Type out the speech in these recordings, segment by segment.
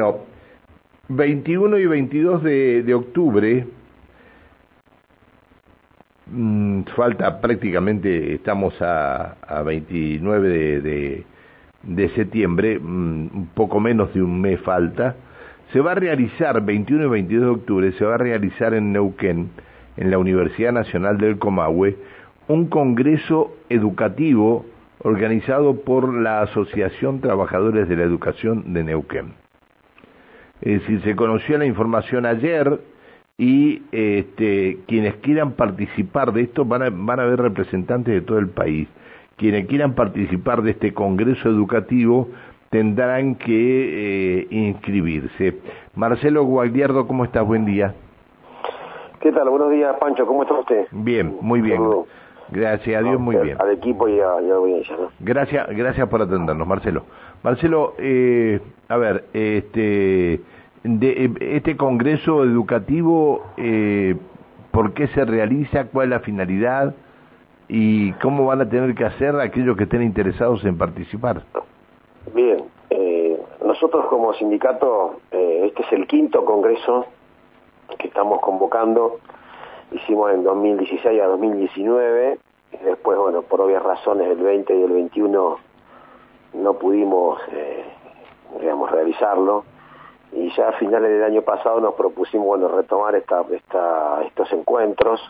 Bueno, 21 y 22 de, octubre, mm, falta prácticamente, estamos a, a 29 de, de, de septiembre, mm, un poco menos de un mes falta, se va a realizar, 21 y 22 de octubre, se va a realizar en Neuquén, en la Universidad Nacional del Comahue, un congreso educativo organizado por la Asociación Trabajadores de la Educación de Neuquén. Es decir, se conoció la información ayer y este, quienes quieran participar de esto van a, van a haber representantes de todo el país. Quienes quieran participar de este congreso educativo tendrán que eh, inscribirse. Marcelo Guagliardo, ¿cómo estás? Buen día. ¿Qué tal? Buenos días, Pancho. ¿Cómo está usted? Bien, muy bien. Gracias a Dios, muy bien. Al equipo y a, la audiencia. ¿no? Gracias, gracias por atendernos, Marcelo. Marcelo, eh, a ver, este, de, este congreso educativo, eh, ¿por qué se realiza? ¿Cuál es la finalidad? ¿Y cómo van a tener que hacer aquellos que estén interesados en participar? Bien, eh, nosotros como sindicato, eh, este es el quinto congreso que estamos convocando, hicimos en 2016 a 2019, y después, bueno, por obvias razones, el 20 y el 21 no pudimos, eh, digamos, realizarlo, y ya a finales del año pasado nos propusimos, bueno, retomar esta, esta, estos encuentros,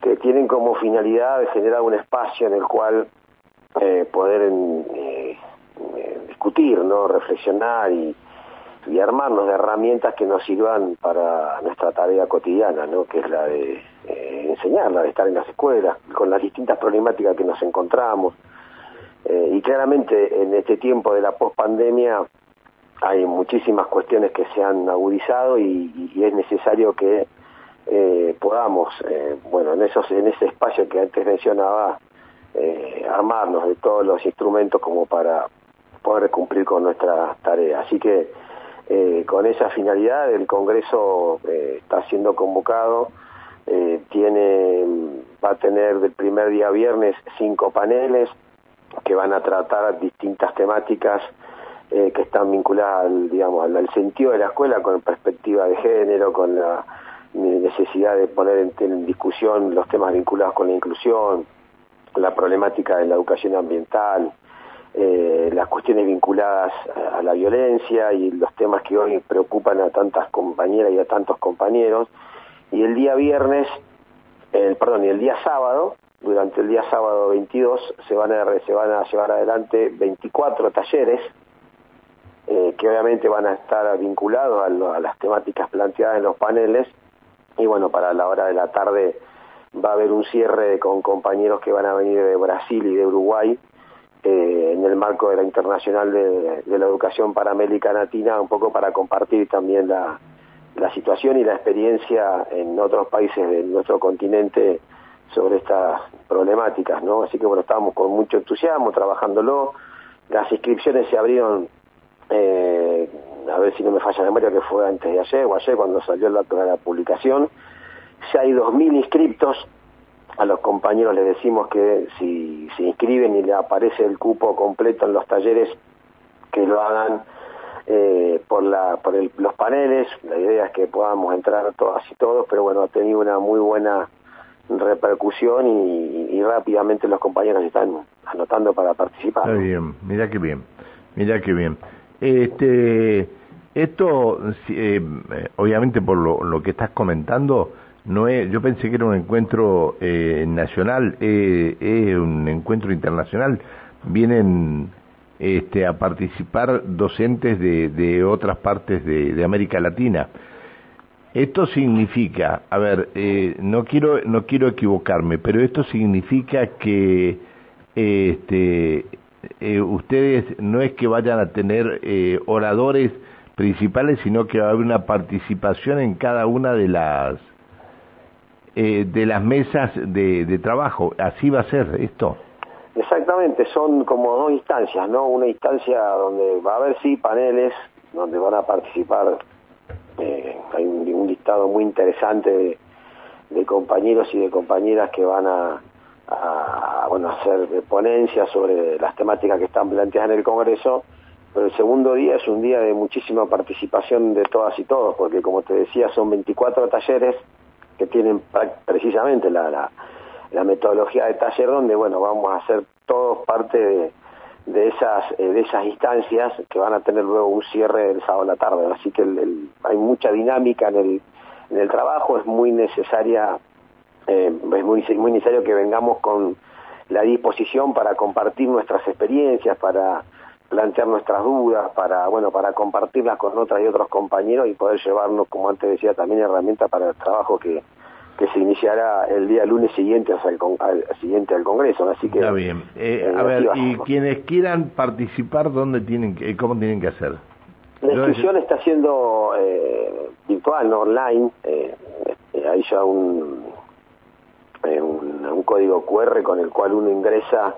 que tienen como finalidad generar un espacio en el cual eh, poder eh, discutir, ¿no? reflexionar y, y, armarnos de herramientas que nos sirvan para nuestra tarea cotidiana, ¿no? que es la de eh, enseñar, la de estar en las escuelas, con las distintas problemáticas que nos encontramos. Eh, y claramente en este tiempo de la pospandemia hay muchísimas cuestiones que se han agudizado y, es necesario que eh, podamos, eh, bueno, en, esos, en ese espacio que antes mencionaba, eh, armarnos de todos los instrumentos como para poder cumplir con nuestra tarea. Así que con esa finalidad el Congreso está siendo convocado, tiene, va a tener del primer día viernes cinco paneles que van a tratar distintas temáticas eh, que están vinculadas al, digamos, al, sentido de la escuela con perspectiva de género, con la necesidad de poner en, en discusión los temas vinculados con la inclusión, la problemática de la educación ambiental, eh, las cuestiones vinculadas a la violencia y los temas que hoy preocupan a tantas compañeras y a tantos compañeros. Y el día viernes, el, perdón, y el día sábado, durante el día sábado 22, se van a, se van a llevar adelante 24 talleres eh, que obviamente van a estar vinculados a, lo, a las temáticas planteadas en los paneles. Y bueno, para la hora de la tarde va a haber un cierre con compañeros que van a venir de Brasil y de Uruguay eh, en el marco de la Internacional de, la Educación para América Latina, un poco para compartir también la, la situación y la experiencia en otros países de nuestro continente sobre estas problemáticas, ¿no? Así que bueno, estamos con mucho entusiasmo trabajándolo. Las inscripciones se abrieron, eh, a ver si no me falla la memoria, que fue antes de ayer o ayer cuando salió la, la publicación. Ya hay 2.000 inscriptos, a los compañeros les decimos que si se inscriben y le aparece el cupo completo en los talleres, que lo hagan eh, por, la, por el, los paneles. La idea es que podamos entrar todas y todos, pero bueno, ha tenido una muy buena repercusión y, y rápidamente los compañeros están anotando para participar. Está bien, mira qué bien, mira qué bien. Este, esto, eh, obviamente por lo, que estás comentando, no es, yo pensé que era un encuentro eh, nacional, es eh, un encuentro internacional. Vienen este, a participar docentes de, de otras partes de, de, América Latina. Esto significa, a ver, eh, no quiero no quiero equivocarme, pero esto significa que este, ustedes no es que vayan a tener oradores principales, sino que va a haber una participación en cada una de las eh, de las mesas de, de, trabajo. ¿Así va a ser esto? Exactamente, son como dos instancias, ¿no? Una instancia donde va a haber, sí, paneles, donde van a participar, eh, hay un, un, listado muy interesante de, de, compañeros y de compañeras que van a, a, bueno, hacer ponencias sobre las temáticas que están planteadas en el Congreso, pero el segundo día es un día de muchísima participación de todas y todos, porque como te decía, son 24 talleres que tienen precisamente la, la, metodología de taller donde, bueno, vamos a hacer todos parte de, de esas eh, de esas instancias que van a tener luego un cierre el sábado a la tarde. Así que hay mucha dinámica en el, en el trabajo, es muy necesaria, eh, es muy, muy necesario que vengamos con la disposición para compartir nuestras experiencias, para plantear nuestras dudas, para bueno, para compartirlas con otras y otros compañeros y poder llevarnos, como antes decía, también herramientas para el trabajo que, que se iniciará el día lunes siguiente, o sea, al, siguiente al Congreso. Así que está bien. Eh, a ver, y quienes quieran participar, dónde tienen, que, cómo tienen que hacer. La inscripción está siendo eh, virtual, no online. Eh, hay ya un, un, código QR con el cual uno ingresa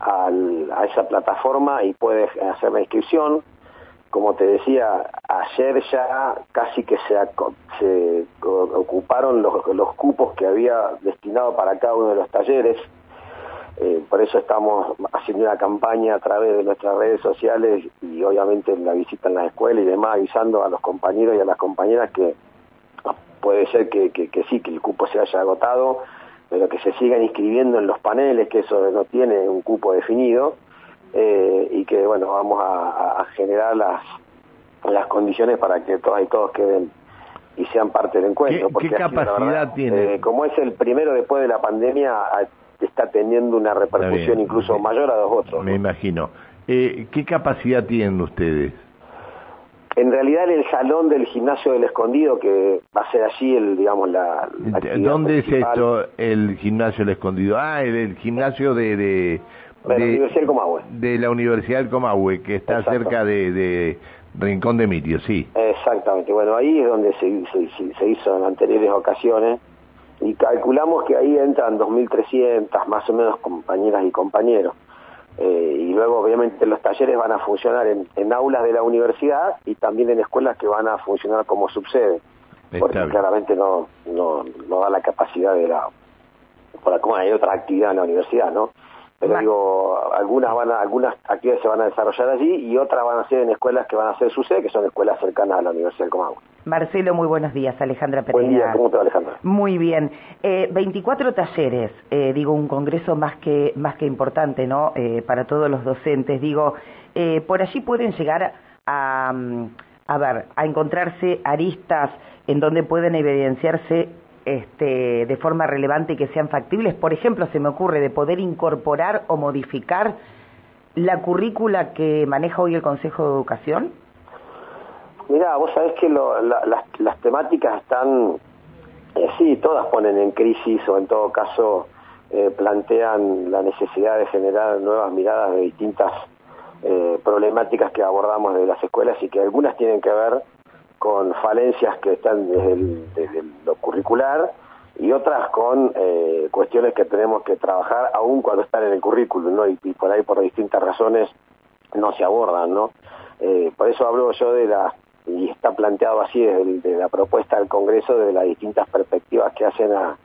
a esa plataforma y puedes hacer la inscripción. Como te decía, ayer ya casi que se, ocuparon los, los, cupos que había destinado para cada uno de los talleres. Eh, por eso estamos haciendo una campaña a través de nuestras redes sociales y obviamente la visita en la escuela y demás, avisando a los compañeros y a las compañeras que puede ser que sí, que el cupo se haya agotado pero que se sigan inscribiendo en los paneles, que eso no tiene un cupo definido, eh, y que bueno, vamos a, generar las, las condiciones para que todas y todos queden y sean parte del encuentro. ¿Qué, capacidad tiene? Eh, como es el primero después de la pandemia, está teniendo una repercusión incluso mayor a los otros. Me imagino. Eh, ¿Qué capacidad tienen ustedes? En realidad en el salón del gimnasio del escondido, que va a ser allí el, digamos, la... ¿Dónde es esto, el gimnasio del escondido? Ah, el, gimnasio de... de la Universidad del Comahue. De la Universidad del Comahue, que está cerca de, Rincón de Mitio, sí. Exactamente, bueno, ahí es donde se, se hizo en anteriores ocasiones y calculamos que ahí entran 2.300 más o menos compañeras y compañeros. Eh, y luego obviamente los talleres van a funcionar en, aulas de la universidad y también en escuelas que van a funcionar como subsede, porque claramente no, no, no da la capacidad de la, para como hay otra actividad en la universidad, ¿no? Pero digo, algunas van a, algunas actividades se van a desarrollar allí y otras van a ser en escuelas que van a ser su sede, que son escuelas cercanas a la Universidad del Comahue. Marcelo, muy buenos días. Alejandra Pereira. Buen día, ¿cómo te va Alejandra? Muy bien. Eh, 24 talleres, eh, digo, un congreso más que, más que importante, ¿no? Eh, para todos los docentes. Digo, eh, por allí pueden llegar a, mm, a ver, a encontrarse aristas en donde pueden evidenciarse este, de forma relevante y que sean factibles. Por ejemplo, se me ocurre de poder incorporar o modificar la currícula que maneja hoy el Consejo de Educación. Mira, vos sabés que las, temáticas están, eh, sí, todas ponen en crisis o en todo caso eh, plantean la necesidad de generar nuevas miradas de distintas eh, problemáticas que abordamos de las escuelas y que algunas tienen que ver con falencias que están desde, lo curricular y otras con eh, cuestiones que tenemos que trabajar aún cuando están en el currículum, ¿no? Y, por ahí por distintas razones no se abordan, ¿no? Eh, por eso hablo yo de la, y está planteado así desde de la propuesta del Congreso, de las distintas perspectivas que hacen a,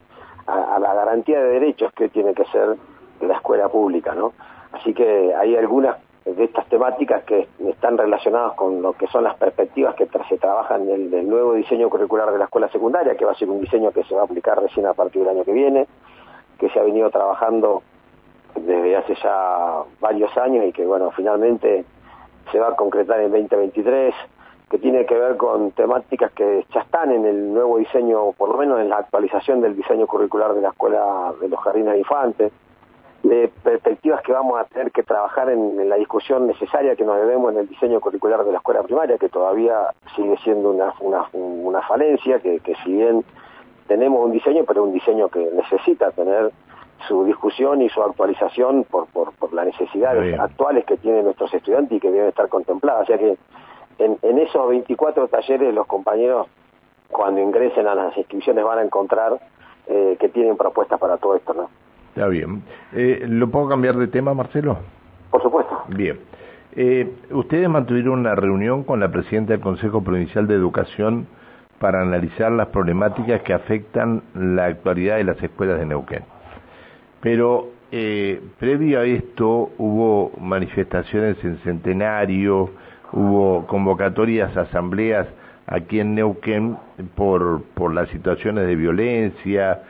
a, a la garantía de derechos que tiene que ser la escuela pública, ¿no? Así que hay algunas de estas temáticas que están relacionadas con lo que son las perspectivas que se trabajan en el, nuevo diseño curricular de la escuela secundaria, que va a ser un diseño que se va a aplicar recién a partir del año que viene, que se ha venido trabajando desde hace ya varios años y que, bueno, finalmente se va a concretar en 2023, que tiene que ver con temáticas que ya están en el nuevo diseño, por lo menos en la actualización del diseño curricular de la escuela de los jardines de infantes, de perspectivas que vamos a tener que trabajar en, la discusión necesaria que nos debemos en el diseño curricular de la escuela primaria, que todavía sigue siendo una, una, una falencia, que, que si bien tenemos un diseño, pero un diseño que necesita tener su discusión y su actualización por, por, por las necesidades actuales que tienen nuestros estudiantes y que deben estar contempladas. O sea que en, en esos 24 talleres los compañeros cuando ingresen a las inscripciones van a encontrar eh, que tienen propuestas para todo esto, ¿no? Está bien. Eh, ¿Lo puedo cambiar de tema, Marcelo? Por supuesto. Bien. Eh, ustedes mantuvieron una reunión con la presidenta del Consejo Provincial de Educación para analizar las problemáticas que afectan la actualidad de las escuelas de Neuquén. Pero eh, previo a esto hubo manifestaciones en Centenario, hubo convocatorias, asambleas aquí en Neuquén por, por las situaciones de violencia,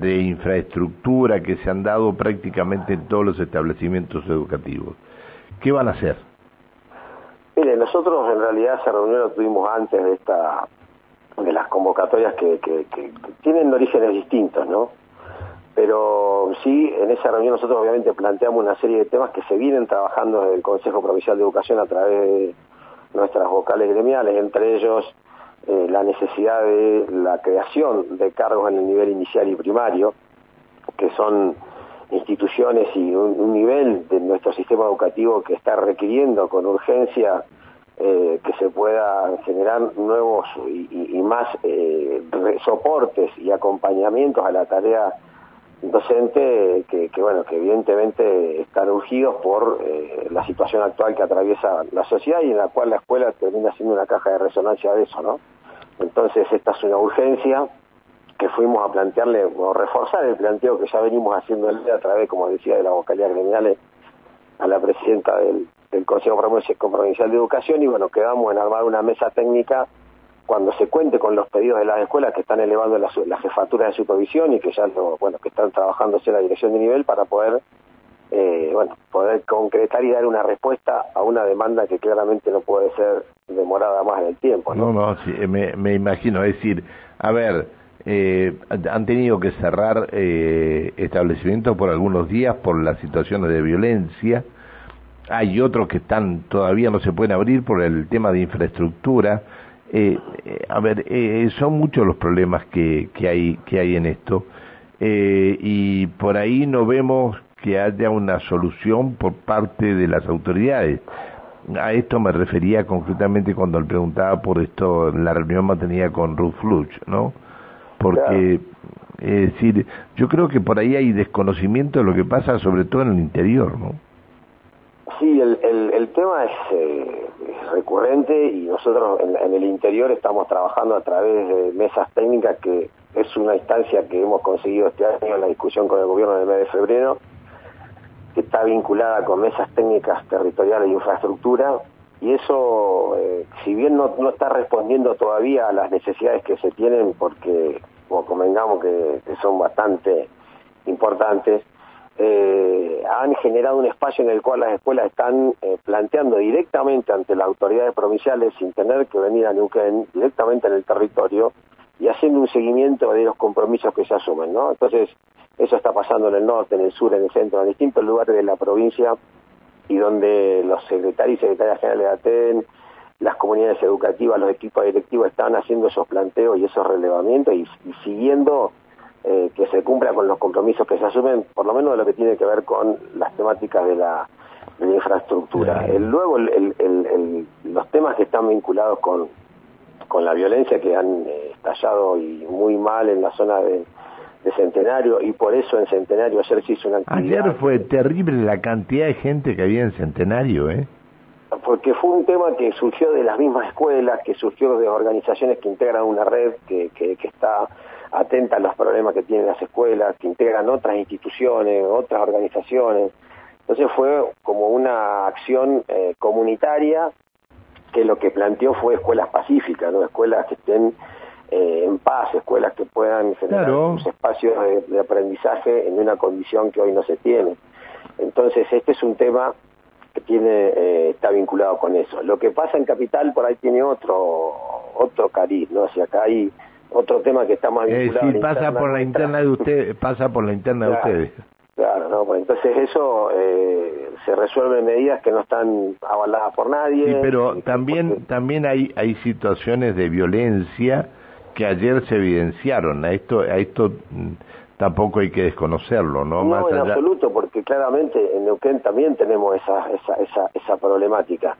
de infraestructura que se han dado prácticamente en todos los establecimientos educativos. ¿Qué van a hacer? Mire, nosotros en realidad esa reunión la tuvimos antes de esta de las convocatorias que, que, tienen orígenes distintos, ¿no? Pero sí, en esa reunión nosotros obviamente planteamos una serie de temas que se vienen trabajando desde el Consejo Provincial de Educación a través de nuestras vocales gremiales, entre ellos eh, la necesidad de la creación de cargos en el nivel inicial y primario, que son instituciones y un, nivel de nuestro sistema educativo que está requiriendo con urgencia eh, que se pueda generar nuevos y, más eh, soportes y acompañamientos a la tarea docente que, bueno que evidentemente están urgidos por la situación actual que atraviesa la sociedad y en la cual la escuela termina siendo una caja de resonancia de eso no entonces esta es una urgencia que fuimos a plantearle o reforzar el planteo que ya venimos haciendo a través como decía de la vocalía gremial a la presidenta del, Consejo Provincial de Educación. Y bueno quedamos en armar una mesa técnica cuando se cuente con los pedidos de las escuelas que están elevando las, jefaturas de supervisión y que ya bueno que están trabajándose en la dirección de nivel para poder eh, bueno poder concretar y dar una respuesta a una demanda que claramente no puede ser demorada más en el tiempo no no, sí, me, me, imagino. Es decir a ver eh, han tenido que cerrar eh, establecimientos por algunos días por las situaciones de violencia. Hay otros que están todavía no se pueden abrir por el tema de infraestructura. Eh, eh, a ver, son muchos los problemas que, que, hay, que hay en esto. Y por ahí no vemos que haya una solución por parte de las autoridades. A esto me refería concretamente cuando le preguntaba por esto en la reunión mantenida con Ruth Fluch, ¿no? Porque, es decir, yo creo que por ahí hay desconocimiento de lo que pasa, sobre todo en el interior, ¿no? Sí, el, el, tema es, eh, recurrente y nosotros en, el interior estamos trabajando a través de mesas técnicas que es una instancia que hemos conseguido este año en la discusión con el gobierno del mes de febrero, que está vinculada con mesas técnicas territoriales de infraestructura y eso, eh, si bien no, no está respondiendo todavía a las necesidades que se tienen, porque como convengamos que son bastante importantes, eh, han generado un espacio en el cual las escuelas están eh, planteando directamente ante las autoridades provinciales, sin tener que venir a Neuquén, directamente en el territorio, y haciendo un seguimiento de los compromisos que se asumen, ¿no? Entonces, eso está pasando en el norte, en el sur, en el centro, en distintos lugares de la provincia, y donde los secretarios y secretarias generales de ATEN, las comunidades educativas, los equipos directivos están haciendo esos planteos y esos relevamientos y siguiendo eh, que se cumpla con los compromisos que se asumen, por lo menos de lo que tiene que ver con las temáticas de la, infraestructura. El, luego, el, los temas que están vinculados con, con la violencia que han eh, estallado y muy mal en la zona de, Centenario y por eso en Centenario ayer se hizo una actividad. Ayer fue terrible la cantidad de gente que había en Centenario, ¿eh? Porque fue un tema que surgió de las mismas escuelas, que surgió de organizaciones que integran una red que, que, que está atenta a los problemas que tienen las escuelas, que integran otras instituciones, otras organizaciones. Entonces fue como una acción eh, comunitaria que lo que planteó fue escuelas pacíficas, ¿no? escuelas que estén eh, en paz, escuelas que puedan generar espacios de, aprendizaje en una condición que hoy no se tiene. Entonces este es un tema que tiene eh, está vinculado con eso. Lo que pasa en Capital por ahí tiene otro otro cariz, ¿no? O sea, acá hay otro tema que está más vinculado. Eh, sí, pasa por la interna de ustedes, pasa por la interna de ustedes. Claro, no, pues entonces eso eh, se resuelve en medidas que no están avaladas por nadie. Sí, pero también también hay hay situaciones de violencia que ayer se evidenciaron. A esto a esto mm, tampoco hay que desconocerlo, ¿no? No, Más en absoluto, porque claramente en Neuquén también tenemos esa esa esa, esa problemática.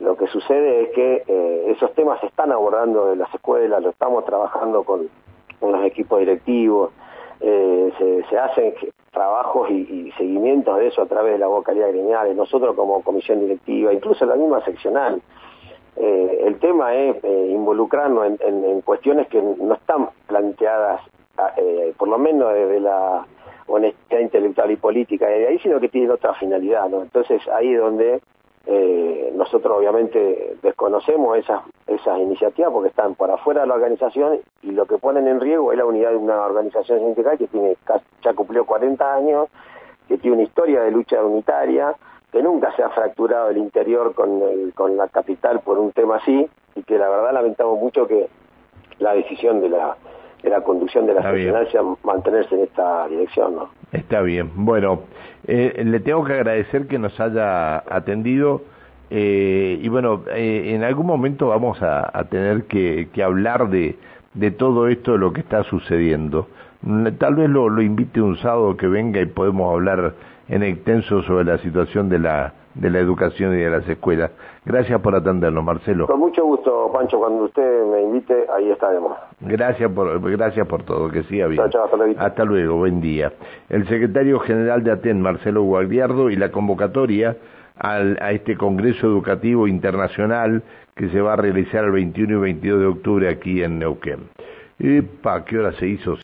Lo que sucede es que eh, esos temas se están abordando en las escuelas, lo estamos trabajando con, los equipos directivos, eh, se, hacen trabajos y, seguimientos de eso a través de la vocalía gremial, nosotros como comisión directiva, incluso la misma seccional. Eh, el tema es involucrarnos en, cuestiones que no están planteadas, por lo menos desde la honestidad intelectual y política de ahí, sino que tienen otra finalidad. Entonces ahí es donde Eh, nosotros obviamente desconocemos esas, esas iniciativas porque están por afuera de la organización y lo que ponen en riesgo es la unidad de una organización sindical que tiene ya cumplió 40 años, que tiene una historia de lucha unitaria, que nunca se ha fracturado el interior con, con la capital por un tema así y que la verdad lamentamos mucho que la decisión de la de la conducción de la nacional sea mantenerse en esta dirección, ¿no? Está bien. Bueno, eh, le tengo que agradecer que nos haya atendido eh, y bueno, eh, en algún momento vamos a, tener que, hablar de, de todo esto, de lo que está sucediendo. Tal vez lo, lo invite un sábado que venga y podemos hablar en extenso sobre la situación de la de la educación y de las escuelas. Gracias por atendernos, Marcelo. Con mucho gusto, Pancho, cuando usted me invite, ahí estaremos. Gracias por, gracias por todo, que siga bien. hasta, luego. hasta luego, buen día. El secretario general de ATEN, Marcelo Guardiardo, y la convocatoria al, a este Congreso Educativo Internacional que se va a realizar el 21 y 22 de octubre aquí en Neuquén. ¿Para ¿qué hora se hizo?